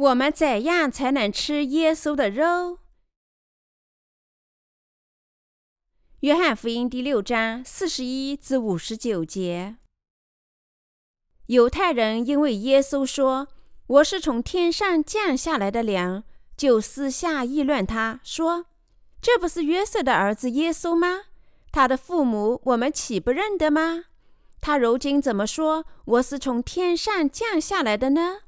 我们怎样才能吃耶稣的肉？约翰福音第六章四十一至五十九节。犹太人因为耶稣说：“我是从天上降下来的粮”，就私下议论他，说：“这不是约瑟的儿子耶稣吗？他的父母我们岂不认得吗？他如今怎么说我是从天上降下来的呢？”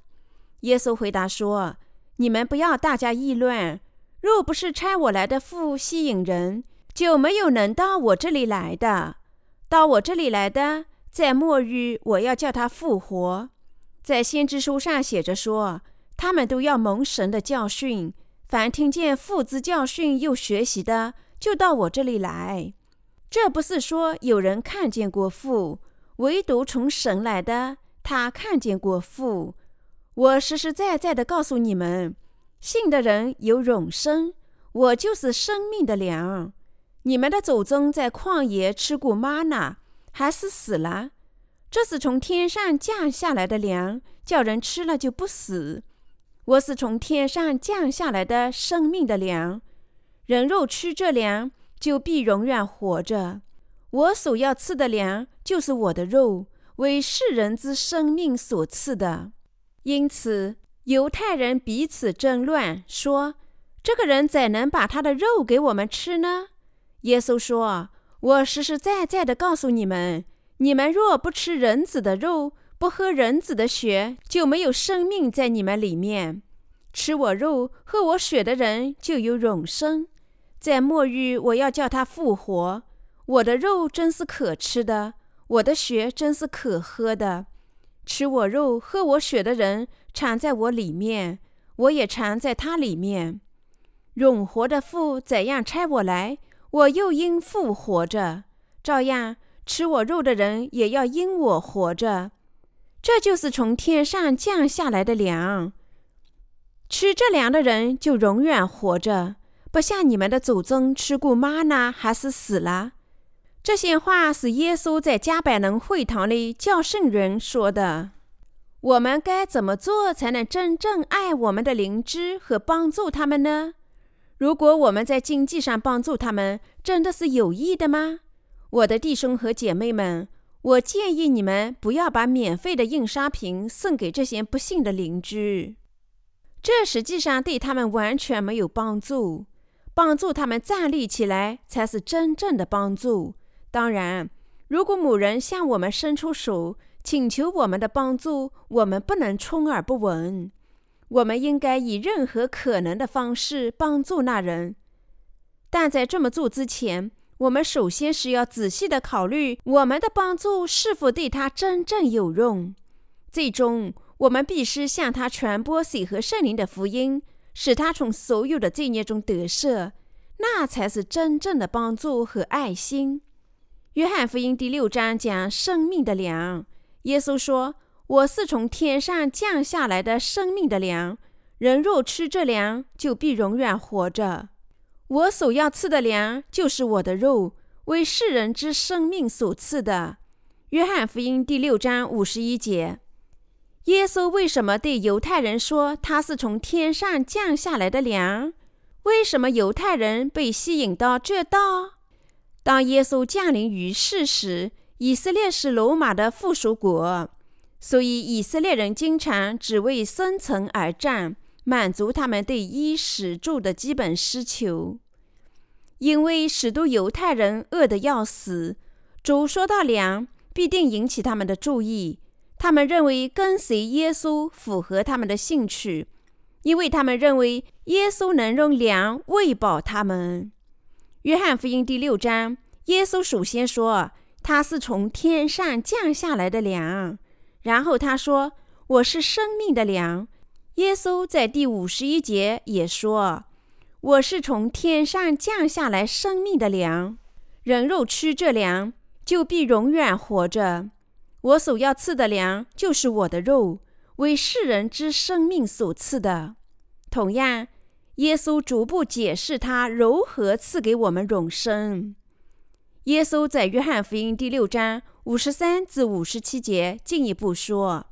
耶稣回答说：“你们不要大家议论。若不是差我来的父吸引人，就没有能到我这里来的。到我这里来的，在末日我要叫他复活。在先知书上写着说，他们都要蒙神的教训。凡听见父之教训又学习的，就到我这里来。这不是说有人看见过父，唯独从神来的，他看见过父。”我实实在在的告诉你们，信的人有永生。我就是生命的粮。你们的祖宗在旷野吃过玛纳，还是死了。这是从天上降下来的粮，叫人吃了就不死。我是从天上降下来的生命的粮。人肉吃这粮，就必永远活着。我所要吃的粮，就是我的肉，为世人之生命所赐的。因此，犹太人彼此争论，说：“这个人怎能把他的肉给我们吃呢？”耶稣说：“我实实在在的告诉你们，你们若不吃人子的肉，不喝人子的血，就没有生命在你们里面。吃我肉、喝我血的人，就有永生。在末日，我要叫他复活。我的肉真是可吃的，我的血真是可喝的。”吃我肉、喝我血的人，藏在我里面，我也藏在他里面。永活的父怎样差我来，我又因父活着；照样吃我肉的人，也要因我活着。这就是从天上降下来的粮。吃这粮的人就永远活着，不像你们的祖宗吃过妈呢，还是死了。这些话是耶稣在加百农会堂里教圣人说的。我们该怎么做才能真正爱我们的邻居和帮助他们呢？如果我们在经济上帮助他们，真的是有益的吗？我的弟兄和姐妹们，我建议你们不要把免费的印刷品送给这些不幸的邻居，这实际上对他们完全没有帮助。帮助他们站立起来，才是真正的帮助。当然，如果某人向我们伸出手，请求我们的帮助，我们不能充耳不闻。我们应该以任何可能的方式帮助那人。但在这么做之前，我们首先是要仔细的考虑我们的帮助是否对他真正有用。最终，我们必须向他传播水和圣灵的福音，使他从所有的罪孽中得赦。那才是真正的帮助和爱心。约翰福音第六章讲生命的粮。耶稣说：“我是从天上降下来的生命的粮，人若吃这粮，就必永远活着。我所要吃的粮，就是我的肉，为世人之生命所赐的。”约翰福音第六章五十一节。耶稣为什么对犹太人说他是从天上降下来的粮？为什么犹太人被吸引到这道？当耶稣降临于世时，以色列是罗马的附属国，所以以色列人经常只为生存而战，满足他们对衣食住的基本需求。因为许多犹太人饿得要死，主说到粮，必定引起他们的注意。他们认为跟随耶稣符合他们的兴趣，因为他们认为耶稣能用粮喂饱他们。约翰福音第六章，耶稣首先说他是从天上降下来的粮，然后他说我是生命的粮。耶稣在第五十一节也说我是从天上降下来生命的粮，人肉吃这粮就必永远活着。我所要赐的粮就是我的肉，为世人之生命所赐的。同样。耶稣逐步解释他如何赐给我们永生。耶稣在约翰福音第六章五十三至五十七节进一步说：“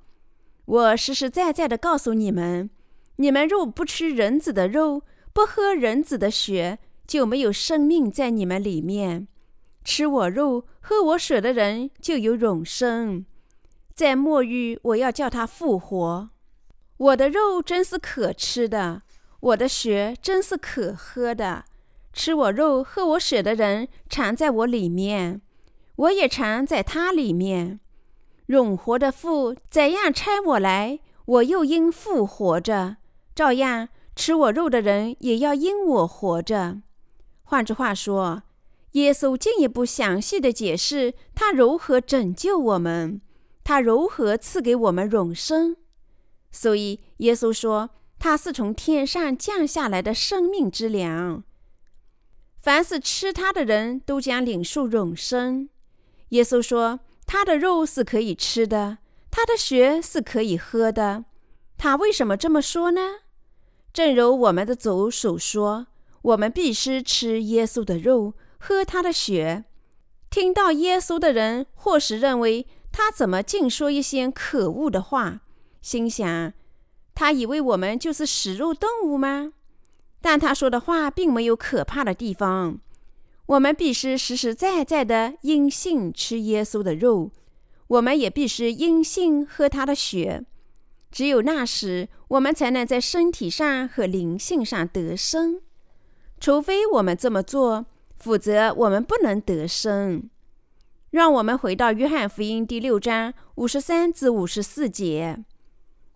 我实实在在的告诉你们，你们若不吃人子的肉，不喝人子的血，就没有生命在你们里面。吃我肉、喝我血的人就有永生。在末日，我要叫他复活。我的肉真是可吃的，我的血真是可喝的。吃我肉、喝我血的人常在我里面，我也常在他里面。永活的父怎样差我来，我又因父活着，照样吃我肉的人也要因我活着。换句话说，耶稣进一步详细的解释他如何拯救我们，他如何赐给我们永生。所以耶稣说，他是从天上降下来的生命之粮。凡是吃它的人都将领受永生。耶稣说：“他的肉是可以吃的，他的血是可以喝的。”他为什么这么说呢？正如我们的主所说：“我们必须吃耶稣的肉，喝他的血。”听到耶稣的人，或是认为他怎么净说一些可恶的话，心想：他以为我们就是食肉动物吗？但他说的话并没有可怕的地方。我们必须实实在在的因信吃耶稣的肉，我们也必须因信喝他的血。只有那时，我们才能在身体上和灵性上得生。除非我们这么做，否则我们不能得生。让我们回到约翰福音第六章五十三至五十四节。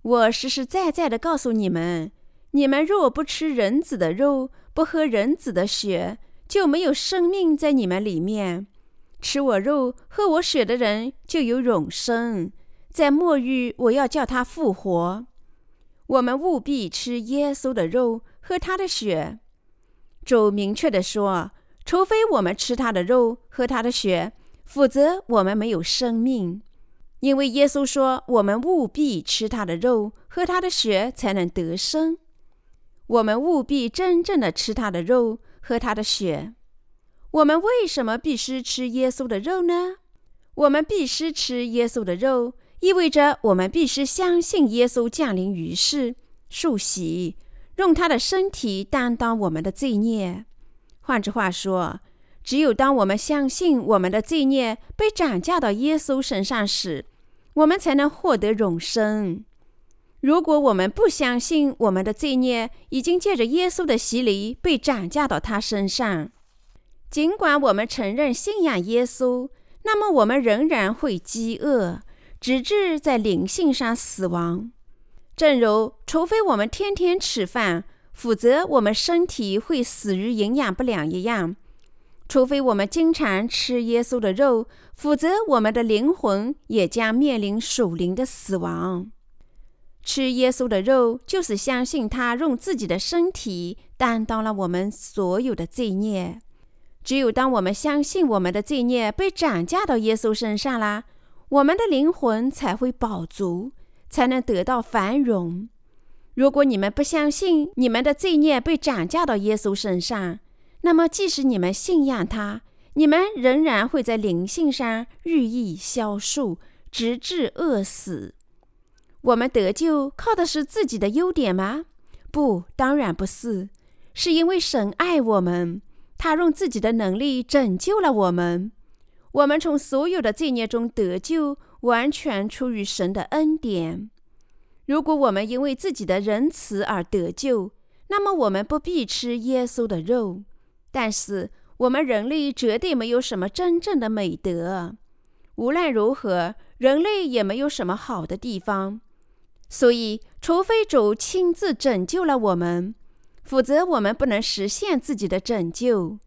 我实实在在的告诉你们。你们若不吃人子的肉，不喝人子的血，就没有生命在你们里面。吃我肉、喝我血的人就有永生，在末日我要叫他复活。我们务必吃耶稣的肉，喝他的血。主明确地说：除非我们吃他的肉、喝他的血，否则我们没有生命。因为耶稣说，我们务必吃他的肉、喝他的血，才能得生。我们务必真正的吃他的肉，喝他的血。我们为什么必须吃耶稣的肉呢？我们必须吃耶稣的肉，意味着我们必须相信耶稣降临于世，受洗，用他的身体担当我们的罪孽。换句话说，只有当我们相信我们的罪孽被转嫁到耶稣身上时，我们才能获得永生。如果我们不相信我们的罪孽已经借着耶稣的洗礼被转嫁到他身上，尽管我们承认信仰耶稣，那么我们仍然会饥饿，直至在灵性上死亡。正如除非我们天天吃饭，否则我们身体会死于营养不良一样；除非我们经常吃耶稣的肉，否则我们的灵魂也将面临属灵的死亡。吃耶稣的肉，就是相信他用自己的身体担当了我们所有的罪孽。只有当我们相信我们的罪孽被转嫁到耶稣身上了，我们的灵魂才会饱足，才能得到繁荣。如果你们不相信你们的罪孽被转嫁到耶稣身上，那么即使你们信仰他，你们仍然会在灵性上日益消瘦，直至饿死。我们得救靠的是自己的优点吗？不，当然不是，是因为神爱我们，他用自己的能力拯救了我们。我们从所有的罪孽中得救，完全出于神的恩典。如果我们因为自己的仁慈而得救，那么我们不必吃耶稣的肉。但是我们人类绝对没有什么真正的美德，无论如何，人类也没有什么好的地方。所以，除非主亲自拯救了我们，否则我们不能实现自己的拯救。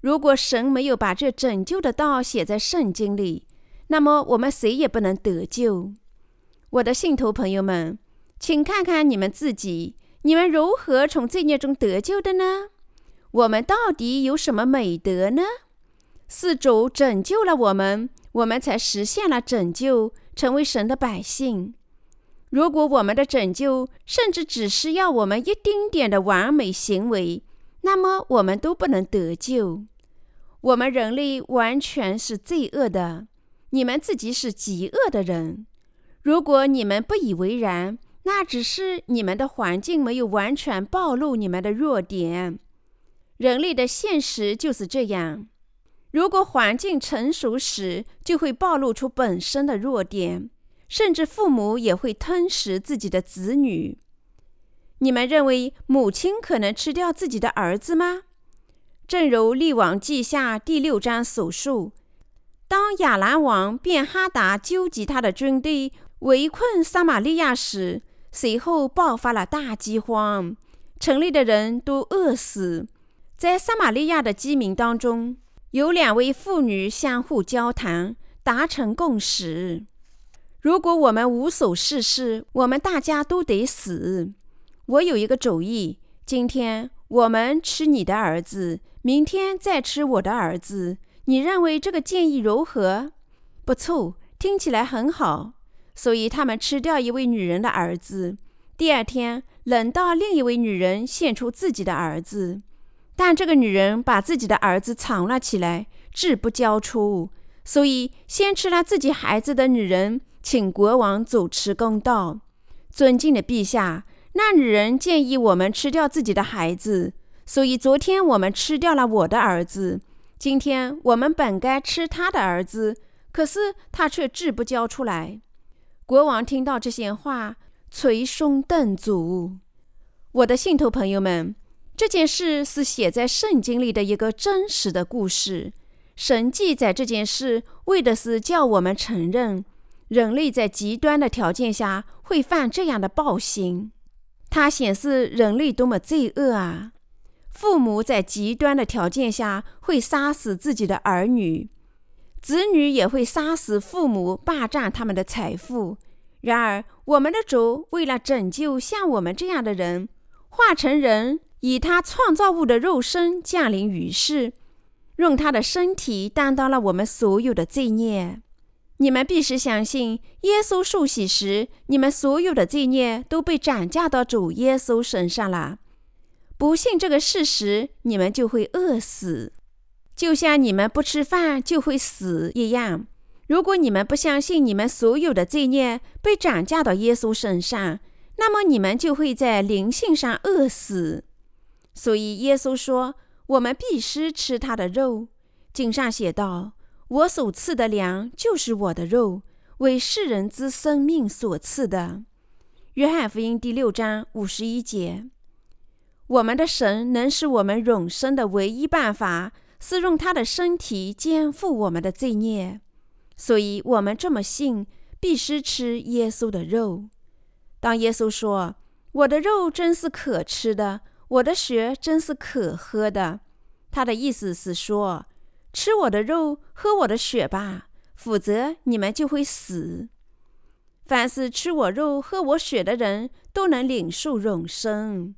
如果神没有把这拯救的道写在圣经里，那么我们谁也不能得救。我的信徒朋友们，请看看你们自己：你们如何从罪孽中得救的呢？我们到底有什么美德呢？是主拯救了我们，我们才实现了拯救，成为神的百姓。如果我们的拯救甚至只是要我们一丁点的完美行为，那么我们都不能得救。我们人类完全是罪恶的，你们自己是极恶的人。如果你们不以为然，那只是你们的环境没有完全暴露你们的弱点。人类的现实就是这样。如果环境成熟时，就会暴露出本身的弱点，甚至父母也会吞食自己的子女。你们认为母亲可能吃掉自己的儿子吗？正如《列王记下》第六章所述，当亚兰王便哈达纠集他的军队围困撒玛利亚时，随后爆发了大饥荒，城里的人都饿死。在撒玛利亚的饥民当中，有两位妇女相互交谈，达成共识：如果我们无所事事，我们大家都得死。我有一个主意：今天我们吃你的儿子，明天再吃我的儿子。你认为这个建议如何？不错，听起来很好。所以他们吃掉一位女人的儿子。第二天，轮到另一位女人献出自己的儿子。但这个女人把自己的儿子藏了起来，志不交出。所以，先吃了自己孩子的女人，请国王主持公道。尊敬的陛下，那女人建议我们吃掉自己的孩子，所以昨天我们吃掉了我的儿子。今天我们本该吃他的儿子，可是他却志不交出来。国王听到这些话，捶胸顿足。我的信徒朋友们。这件事是写在圣经里的一个真实的故事。神记载这件事，为的是叫我们承认，人类在极端的条件下会犯这样的暴行。它显示人类多么罪恶啊！父母在极端的条件下会杀死自己的儿女，子女也会杀死父母，霸占他们的财富。然而，我们的主为了拯救像我们这样的人，化成人。以他创造物的肉身降临于世，用他的身体担当了我们所有的罪孽。你们必须相信，耶稣受洗时，你们所有的罪孽都被转嫁到主耶稣身上了。不信这个事实，你们就会饿死，就像你们不吃饭就会死一样。如果你们不相信你们所有的罪孽被转嫁到耶稣身上，那么你们就会在灵性上饿死。所以耶稣说：“我们必须吃他的肉。”经上写道：“我所赐的粮就是我的肉，为世人之生命所赐的。”约翰福音第六章五十一节。我们的神能使我们永生的唯一办法，是用他的身体肩负我们的罪孽。所以，我们这么信，必须吃耶稣的肉。当耶稣说：“我的肉真是可吃的。”我的血真是可喝的，他的意思是说，吃我的肉，喝我的血吧，否则你们就会死。凡是吃我肉、喝我血的人，都能领受永生。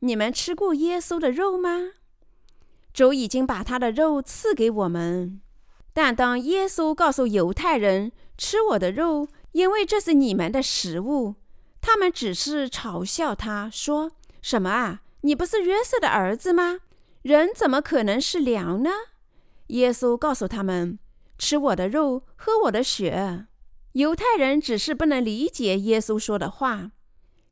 你们吃过耶稣的肉吗？主已经把他的肉赐给我们，但当耶稣告诉犹太人吃我的肉，因为这是你们的食物，他们只是嘲笑他，说什么啊？你不是约瑟的儿子吗？人怎么可能是粮呢？耶稣告诉他们：“吃我的肉，喝我的血。”犹太人只是不能理解耶稣说的话。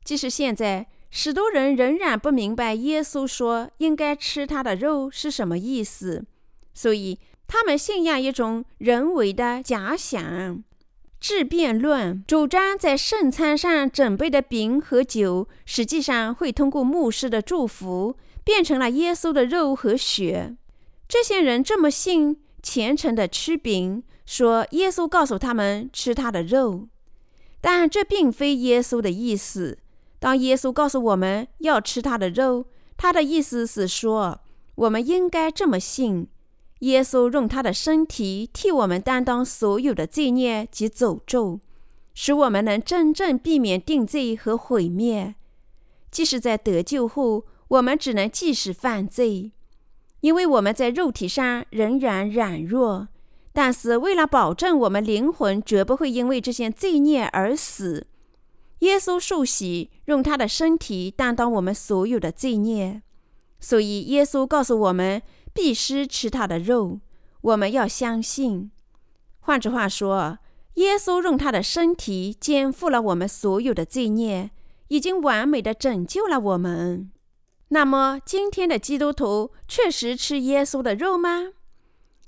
即使现在，许多人仍然不明白耶稣说应该吃他的肉是什么意思，所以他们信仰一种人为的假想。质辩论主张，在圣餐上准备的饼和酒，实际上会通过牧师的祝福，变成了耶稣的肉和血。这些人这么信，虔诚的吃饼，说耶稣告诉他们吃他的肉，但这并非耶稣的意思。当耶稣告诉我们要吃他的肉，他的意思是说，我们应该这么信。耶稣用他的身体替我们担当所有的罪孽及诅咒，使我们能真正避免定罪和毁灭。即使在得救后，我们只能继续犯罪，因为我们在肉体上仍然软弱。但是，为了保证我们灵魂绝不会因为这些罪孽而死，耶稣受洗，用他的身体担当我们所有的罪孽。所以，耶稣告诉我们。必须吃他的肉，我们要相信。换句话说，耶稣用他的身体肩负了我们所有的罪孽，已经完美的拯救了我们。那么，今天的基督徒确实吃耶稣的肉吗？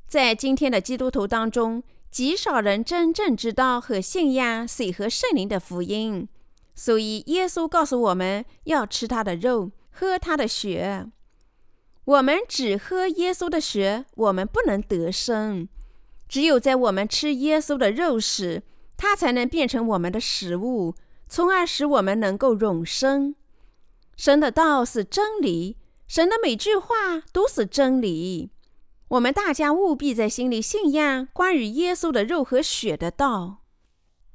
在今天的基督徒当中，极少人真正知道和信仰水和圣灵的福音。所以，耶稣告诉我们要吃他的肉，喝他的血。我们只喝耶稣的血，我们不能得生。只有在我们吃耶稣的肉时，它才能变成我们的食物，从而使我们能够永生。神的道是真理，神的每句话都是真理。我们大家务必在心里信仰关于耶稣的肉和血的道。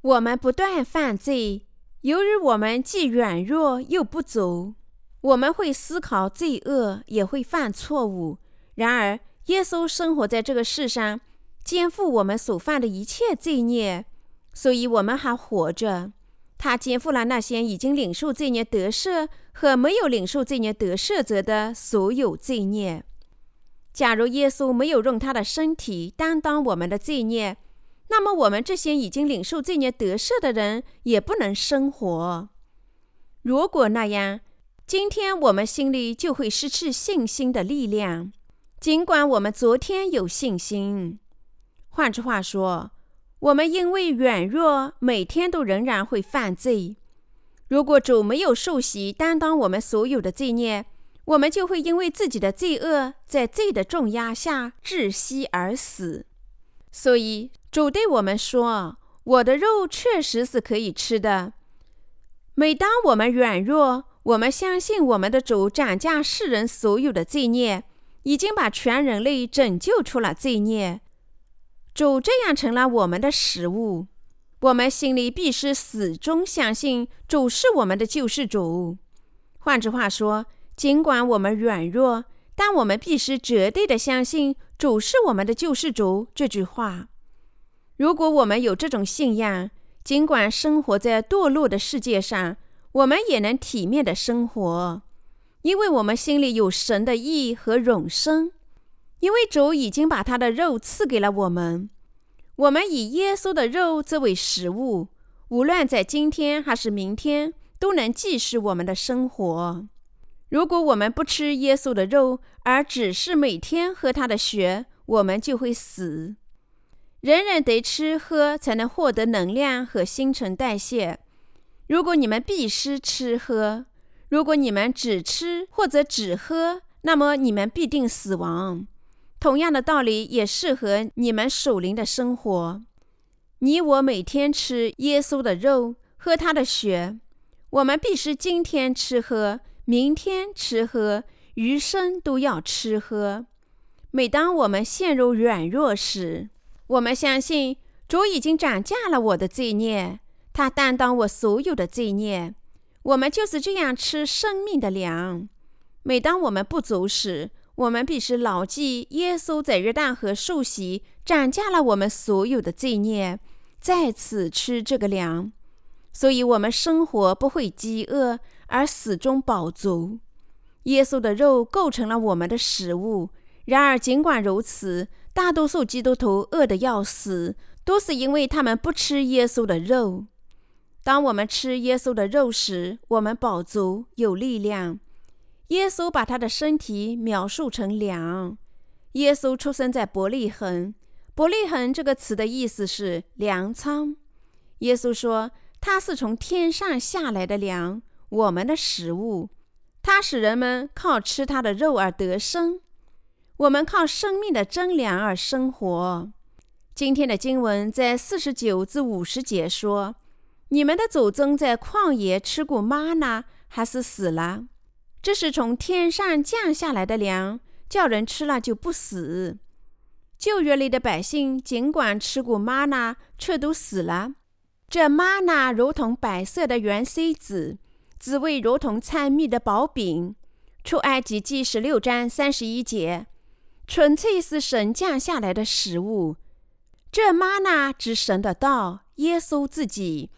我们不断犯罪，由于我们既软弱又不足，我们会思考罪恶，也会犯错误。然而，耶稣生活在这个世上。肩负我们所犯的一切罪孽，所以我们还活着。他肩负了那些已经领受罪孽得赦和没有领受罪孽得赦者的所有罪孽。假如耶稣没有用他的身体担当我们的罪孽，那么我们这些已经领受罪孽得赦的人也不能生活。如果那样，今天我们心里就会失去信心的力量，尽管我们昨天有信心。换句话说，我们因为软弱，每天都仍然会犯罪。如果主没有受洗担当我们所有的罪孽，我们就会因为自己的罪恶，在罪的重压下窒息而死。所以，主对我们说：“我的肉确实是可以吃的。”每当我们软弱，我们相信我们的主斩价世人所有的罪孽，已经把全人类拯救出了罪孽。主这样成了我们的食物，我们心里必须始终相信主是我们的救世主。换句话说，尽管我们软弱，但我们必须绝对的相信主是我们的救世主这句话。如果我们有这种信仰，尽管生活在堕落的世界上，我们也能体面的生活，因为我们心里有神的意和永生。因为主已经把他的肉赐给了我们，我们以耶稣的肉作为食物，无论在今天还是明天，都能继续我们的生活。如果我们不吃耶稣的肉，而只是每天喝他的血，我们就会死。人人得吃喝，才能获得能量和新陈代谢。如果你们必须吃喝，如果你们只吃或者只喝，那么你们必定死亡。同样的道理也适合你们属灵的生活。你我每天吃耶稣的肉，喝他的血。我们必须今天吃喝，明天吃喝，余生都要吃喝。每当我们陷入软弱时，我们相信主已经斩价了我的罪孽，他担当我所有的罪孽。我们就是这样吃生命的粮。每当我们不足时，我们必须牢记，耶稣在约旦河受洗，斩价了我们所有的罪孽，在此吃这个粮，所以我们生活不会饥饿，而始终饱足。耶稣的肉构成了我们的食物。然而，尽管如此，大多数基督徒饿得要死，都是因为他们不吃耶稣的肉。当我们吃耶稣的肉时，我们饱足有力量。耶稣把他的身体描述成粮。耶稣出生在伯利恒。伯利恒这个词的意思是粮仓。耶稣说，他是从天上下来的粮，我们的食物。他使人们靠吃他的肉而得生。我们靠生命的真粮而生活。今天的经文在四十九至五十节说：“你们的祖宗在旷野吃过吗哪，还是死了？”这是从天上降下来的粮，叫人吃了就不死。旧约里的百姓尽管吃过玛纳，却都死了。这玛纳如同白色的圆锥子，滋味如同掺蜜的薄饼。出埃及记十六章三十一节，纯粹是神降下来的食物。这玛纳指神的道，耶稣自己。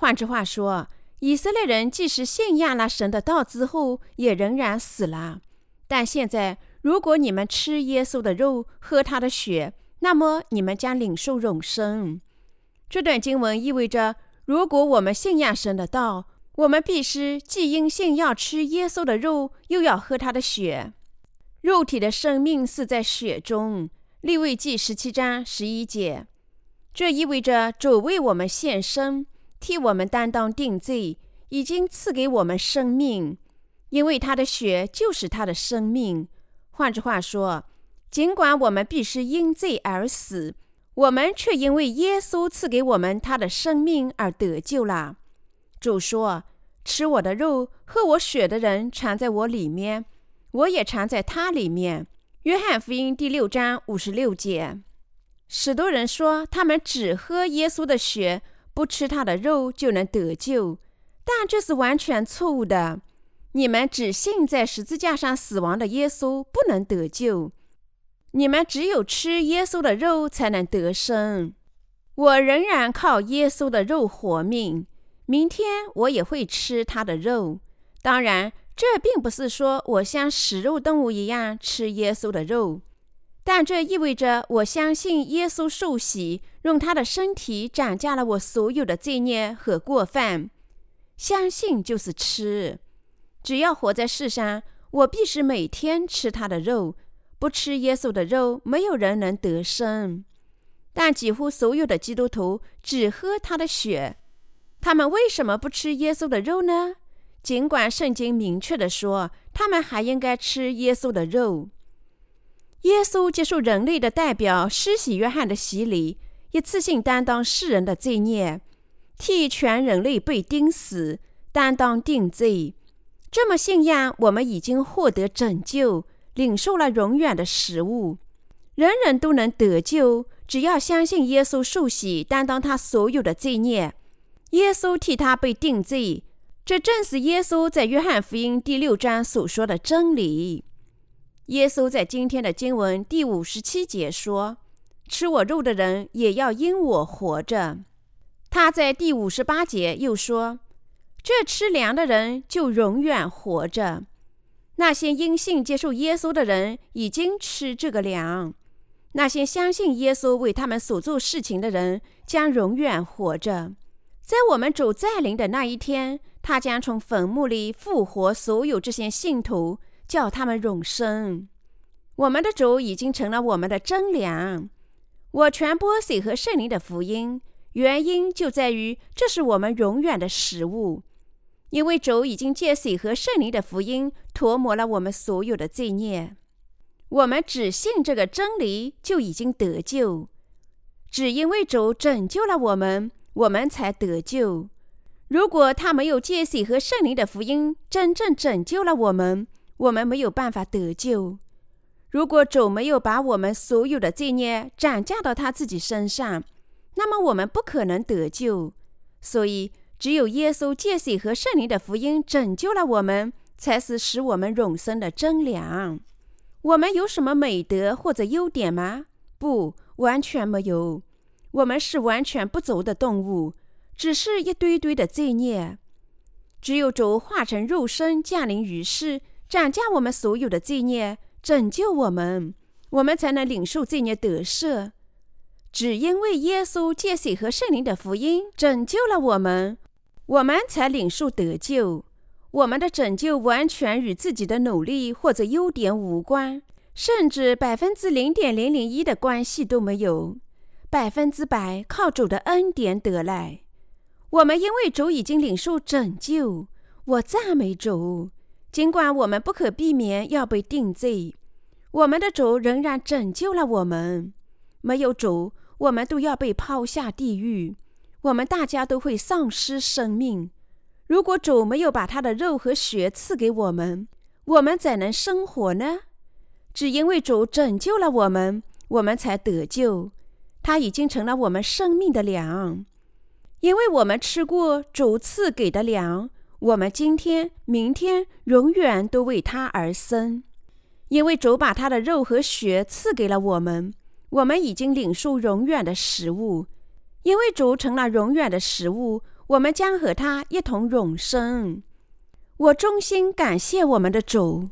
换句话说。以色列人即使信仰了神的道之后，也仍然死了。但现在，如果你们吃耶稣的肉，喝他的血，那么你们将领受永生。这段经文意味着，如果我们信仰神的道，我们必须既因信要吃耶稣的肉，又要喝他的血。肉体的生命是在血中。利未记十七章十一节。这意味着主为我们献身，替我们担当定罪，已经赐给我们生命，因为他的血就是他的生命。换句话说，尽管我们必须因罪而死，我们却因为耶稣赐给我们他的生命而得救了。主说。吃我的肉、喝我血的人藏在我里面，我也藏在他里面。约翰福音第六章五十六节。许多人说他们只喝耶稣的血，不吃他的肉就能得救，但这是完全错误的。你们只信在十字架上死亡的耶稣，不能得救。你们只有吃耶稣的肉才能得生。我仍然靠耶稣的肉活命。明天我也会吃他的肉。当然，这并不是说我像食肉动物一样吃耶稣的肉，但这意味着我相信耶稣受洗，用他的身体涨价了我所有的罪孽和过犯。相信就是吃。只要活在世上，我必须每天吃他的肉。不吃耶稣的肉，没有人能得生。但几乎所有的基督徒只喝他的血。他们为什么不吃耶稣的肉呢？尽管圣经明确地说，他们还应该吃耶稣的肉。耶稣接受人类的代表施洗约翰的洗礼，一次性担当世人的罪孽，替全人类被钉死，担当定罪。这么信仰，我们已经获得拯救，领受了永远的食物。人人都能得救，只要相信耶稣受洗，担当他所有的罪孽。耶稣替他被定罪，这正是耶稣在约翰福音第六章所说的真理。耶稣在今天的经文第五十七节说：“吃我肉的人也要因我活着。”他在第五十八节又说：“这吃粮的人就永远活着。”那些因信接受耶稣的人已经吃这个粮，那些相信耶稣为他们所做事情的人将永远活着。在我们主再临的那一天，他将从坟墓里复活所有这些信徒，叫他们永生。我们的主已经成了我们的真粮。我传播水和圣灵的福音，原因就在于这是我们永远的食物。因为主已经借水和圣灵的福音涂抹了我们所有的罪孽。我们只信这个真理，就已经得救。只因为主拯救了我们。我们才得救。如果他没有借水和圣灵的福音真正拯救了我们，我们没有办法得救。如果主没有把我们所有的罪孽转嫁到他自己身上，那么我们不可能得救。所以，只有耶稣借水和圣灵的福音拯救了我们，才是使我们永生的真粮。我们有什么美德或者优点吗？不，完全没有。我们是完全不足的动物，只是一堆堆的罪孽。只有主化成肉身降临于世，斩价我们所有的罪孽，拯救我们，我们才能领受罪孽得赦。只因为耶稣借水和圣灵的福音拯救了我们，我们才领受得救。我们的拯救完全与自己的努力或者优点无关，甚至百分之零点零零一的关系都没有。百分之百靠主的恩典得来，我们因为主已经领受拯救，我赞美主。尽管我们不可避免要被定罪，我们的主仍然拯救了我们。没有主，我们都要被抛下地狱，我们大家都会丧失生命。如果主没有把他的肉和血赐给我们，我们怎能生活呢？只因为主拯救了我们，我们才得救。他已经成了我们生命的粮，因为我们吃过主赐给的粮，我们今天、明天、永远都为他而生。因为主把他的肉和血赐给了我们，我们已经领受永远的食物。因为主成了永远的食物，我们将和他一同永生。我衷心感谢我们的主。